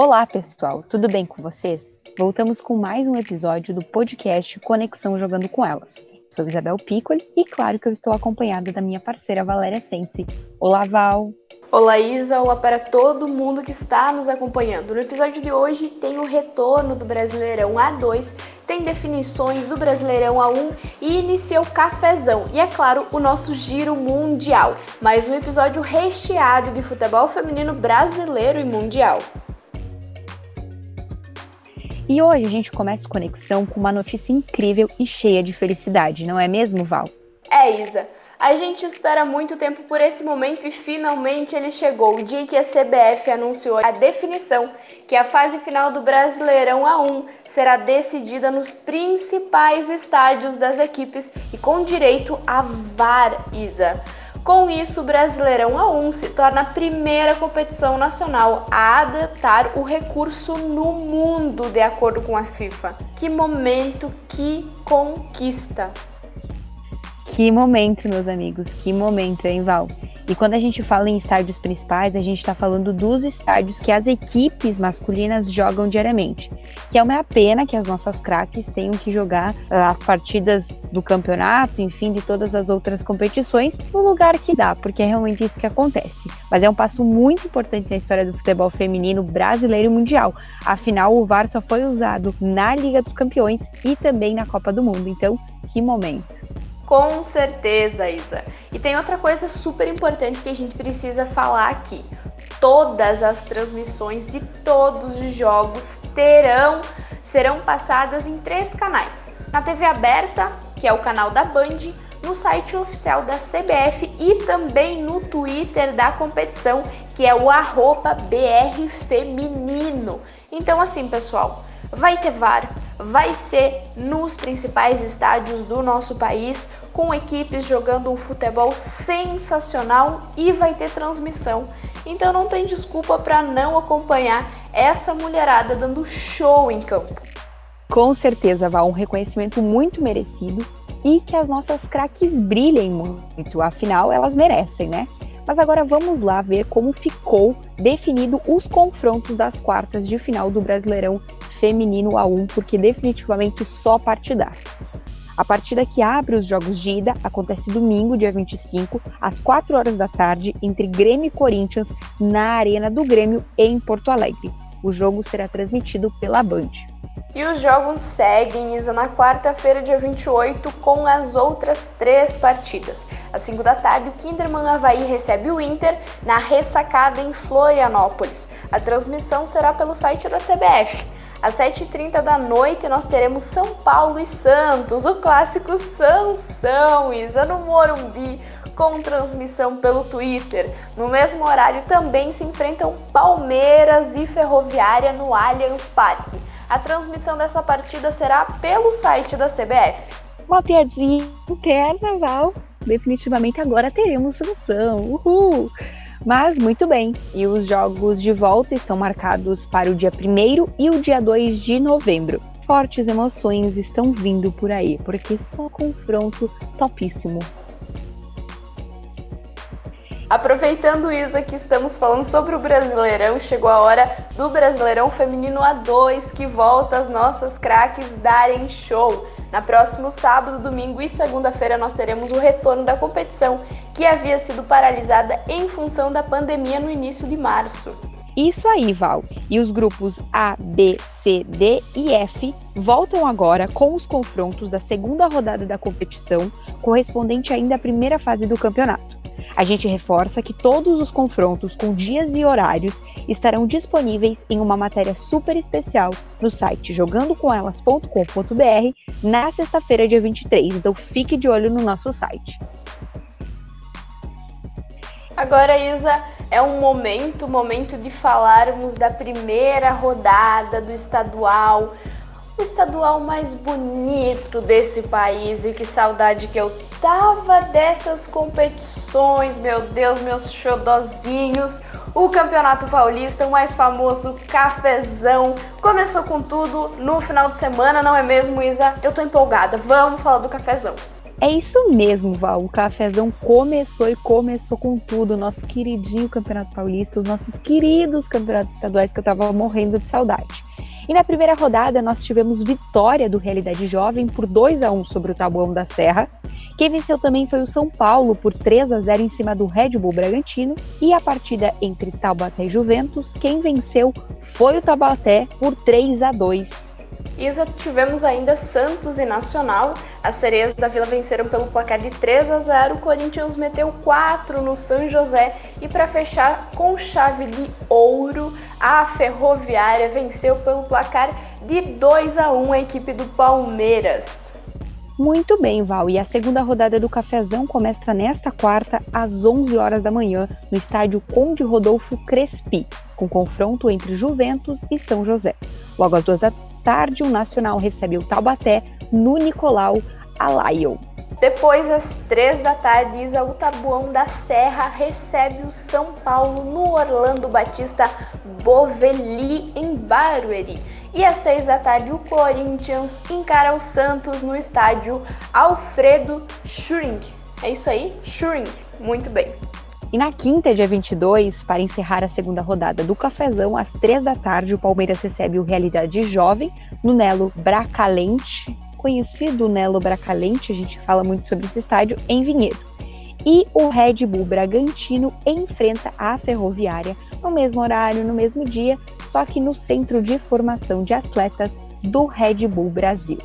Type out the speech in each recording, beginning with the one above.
Olá, pessoal, tudo bem com vocês? Voltamos com mais um episódio do podcast Conexão Jogando com Elas. Sou Isabel Piccoli e claro que eu estou acompanhada da minha parceira Valéria Sense. Olá, Val! Olá, Isa! Olá para todo mundo que está nos acompanhando. No episódio de hoje tem o retorno do Brasileirão A2, tem definições do Brasileirão A1 e inicia o cafezão. E é claro, o nosso giro mundial. Mais um episódio recheado de futebol feminino brasileiro e mundial. E hoje a gente começa a conexão com uma notícia incrível e cheia de felicidade, não é mesmo, Val? É, Isa. A gente espera muito tempo por esse momento e finalmente ele chegou. O dia que a CBF anunciou a definição que a fase final do Brasileirão A1 será decidida nos principais estádios das equipes e com direito a VAR, Isa. Com isso, o Brasileirão A1 se torna a primeira competição nacional a adaptar o recurso no mundo, de acordo com a FIFA. Que momento, que conquista! Que momento, meus amigos, que momento, hein, Val? E quando a gente fala em estádios principais, a gente está falando dos estádios que as equipes masculinas jogam diariamente. Que é uma pena que as nossas craques tenham que jogar uh, as partidas do campeonato, enfim, de todas as outras competições, no lugar que dá, porque é realmente isso que acontece. Mas é um passo muito importante na história do futebol feminino brasileiro e mundial. Afinal, o VAR só foi usado na Liga dos Campeões e também na Copa do Mundo. Então, que momento! Com certeza, Isa. E tem outra coisa super importante que a gente precisa falar aqui. Todas as transmissões de todos os jogos terão serão passadas em três canais. Na TV aberta, que é o canal da Band, no site oficial da CBF e também no Twitter da competição, que é o BRFeminino. Então assim, pessoal, vai ter VAR, vai ser nos principais estádios do nosso país, com equipes jogando um futebol sensacional e vai ter transmissão. Então não tem desculpa para não acompanhar essa mulherada dando show em campo. Com certeza, Val, um reconhecimento muito merecido e que as nossas craques brilhem muito, afinal elas merecem, né? Mas agora vamos lá ver como ficou definido os confrontos das quartas de final do Brasileirão Feminino A1, porque definitivamente só partidaço. A partida que abre os jogos de ida acontece domingo, dia 25, às 4 horas da tarde, entre Grêmio e Corinthians, na Arena do Grêmio, em Porto Alegre. O jogo será transmitido pela Band. E os jogos seguem, Isa, na quarta-feira, dia 28, com as outras três partidas. Às 5 da tarde, o Kinderman Havaí recebe o Inter na ressacada em Florianópolis. A transmissão será pelo site da CBF. Às 7h30 da noite nós teremos São Paulo e Santos, o clássico Sansão, Isa, no Morumbi, com transmissão pelo Twitter. No mesmo horário também se enfrentam Palmeiras e Ferroviária no Allianz Parque. A transmissão dessa partida será pelo site da CBF. Uma piadinha interna, Val. Definitivamente agora teremos solução. Uhul! Mas muito bem, e os jogos de volta estão marcados para o dia 1 e o dia 2 de novembro. Fortes emoções estão vindo por aí, porque só confronto topíssimo. Aproveitando, Isa, que estamos falando sobre o Brasileirão, chegou a hora do Brasileirão Feminino A2, que volta as nossas craques darem show. Na próximo sábado, domingo e segunda-feira nós teremos o retorno da competição, que havia sido paralisada em função da pandemia no início de março. Isso aí, Val. E os grupos A, B, C, D e F voltam agora com os confrontos da segunda rodada da competição, correspondente ainda à primeira fase do campeonato. A gente reforça que todos os confrontos com dias e horários estarão disponíveis em uma matéria super especial no site jogandocomelas.com.br na sexta-feira, dia 23. Então fique de olho no nosso site. Agora, Isa, é um momento, momento de falarmos da primeira rodada do estadual o estadual mais bonito desse país e que saudade que eu tava dessas competições, meu Deus, meus xodozinhos. O Campeonato Paulista, o mais famoso cafezão, começou com tudo no final de semana, não é mesmo, Isa? Eu tô empolgada, vamos falar do cafezão. É isso mesmo, Val. O cafezão começou e começou com tudo. Nosso queridinho Campeonato Paulista, os nossos queridos campeonatos estaduais que eu tava morrendo de saudade. E na primeira rodada nós tivemos vitória do Realidade Jovem por 2 a 1 sobre o Tabuão da Serra. Quem venceu também foi o São Paulo por 3 a 0 em cima do Red Bull Bragantino. E a partida entre Taubaté e Juventus, quem venceu foi o Taubaté por 3 a 2 Isa, tivemos ainda Santos e Nacional. As sereias da Vila venceram pelo placar de 3 a 0. O Corinthians meteu 4 no São José. E para fechar com chave de ouro, a Ferroviária venceu pelo placar de 2 a 1 a equipe do Palmeiras. Muito bem, Val. E a segunda rodada do Cafezão começa nesta quarta, às 11 horas da manhã, no estádio Conde Rodolfo Crespi, com confronto entre Juventus e São José. Logo às duas da tarde, o Nacional recebe o Taubaté no Nicolau Alaio. Depois, às três da tarde, Isa, o Tabuão da Serra recebe o São Paulo no Orlando Batista Bovelli, em Barueri. E às seis da tarde, o Corinthians encara o Santos no estádio Alfredo Schuring. É isso aí? Schuring. Muito bem. E na quinta, dia 22, para encerrar a segunda rodada do Cafezão, às três da tarde, o Palmeiras recebe o Realidade Jovem no Nelo Bracalente, conhecido Nelo Bracalente, a gente fala muito sobre esse estádio, em Vinhedo. E o Red Bull Bragantino enfrenta a Ferroviária no mesmo horário, no mesmo dia, só que no Centro de Formação de Atletas do Red Bull Brasil.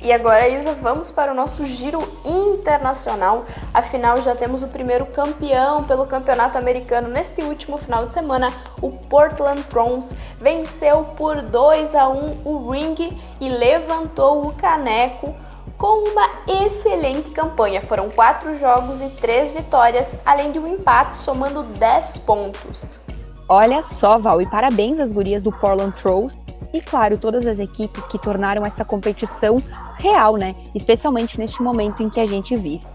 E agora, Isa, vamos para o nosso giro internacional. Afinal, já temos o primeiro campeão pelo campeonato americano neste último final de semana. O Portland Thorns venceu por 2 a 1 o Ring e levantou o caneco com uma excelente campanha. Foram quatro jogos e três vitórias, além de um empate, somando 10 pontos. Olha só, Val, e parabéns às gurias do Portland Throws e, claro, todas as equipes que tornaram essa competição real, né? Especialmente neste momento em que a gente vive.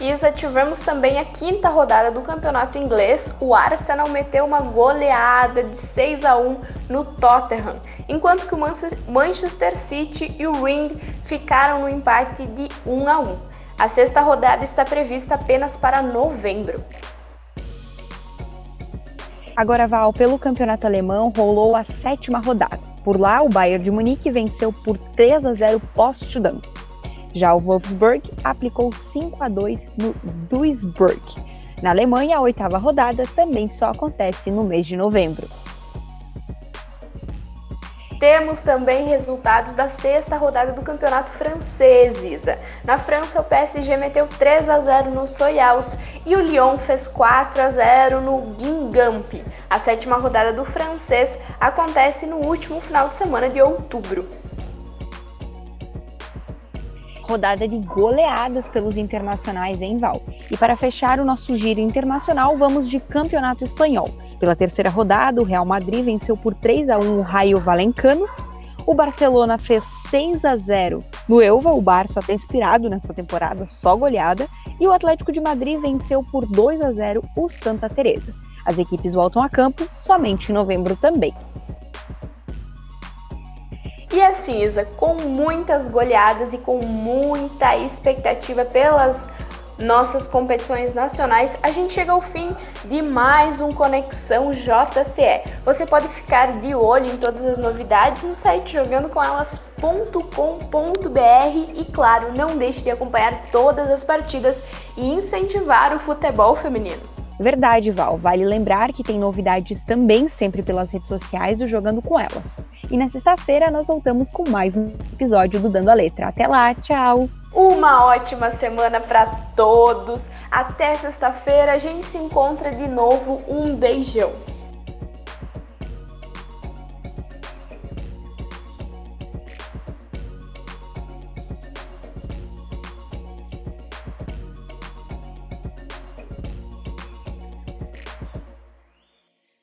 Isa, tivemos também a quinta rodada do campeonato inglês. O Arsenal meteu uma goleada de 6 a 1 no Tottenham, enquanto que o Manchester City e o Ring ficaram no empate de 1 a 1. A sexta rodada está prevista apenas para novembro. Agora, Val, pelo campeonato alemão, rolou a sétima rodada. Por lá, o Bayern de Munique venceu por 3 a 0 Potsdam. Já o Wolfsburg aplicou 5 a 2 no Duisburg. Na Alemanha, a oitava rodada também só acontece no mês de novembro. Temos também resultados da sexta rodada do campeonato francês, Isa. Na França, o PSG meteu 3 a 0 no Soyals e o Lyon fez 4 a 0 no Guingamp. A sétima rodada do francês acontece no último final de semana de outubro rodada de goleadas pelos internacionais em Val. E para fechar o nosso giro internacional, vamos de Campeonato Espanhol. Pela terceira rodada, o Real Madrid venceu por 3 a 1 o Raio Valencano. O Barcelona fez 6 a 0 no Elva, o Barça está inspirado nessa temporada, só goleada, e o Atlético de Madrid venceu por 2 a 0 o Santa Teresa. As equipes voltam a campo somente em novembro também. E assim, Isa, com muitas goleadas e com muita expectativa pelas nossas competições nacionais, a gente chega ao fim de mais um Conexão JCE. Você pode ficar de olho em todas as novidades no site jogandocomelas.com.br e, claro, não deixe de acompanhar todas as partidas e incentivar o futebol feminino. Verdade, Val. Vale lembrar que tem novidades também sempre pelas redes sociais do Jogando com Elas. E na sexta-feira nós voltamos com mais um episódio do Dando a Letra. Até lá, tchau! Uma ótima semana para todos. Até sexta-feira a gente se encontra de novo. Um beijão.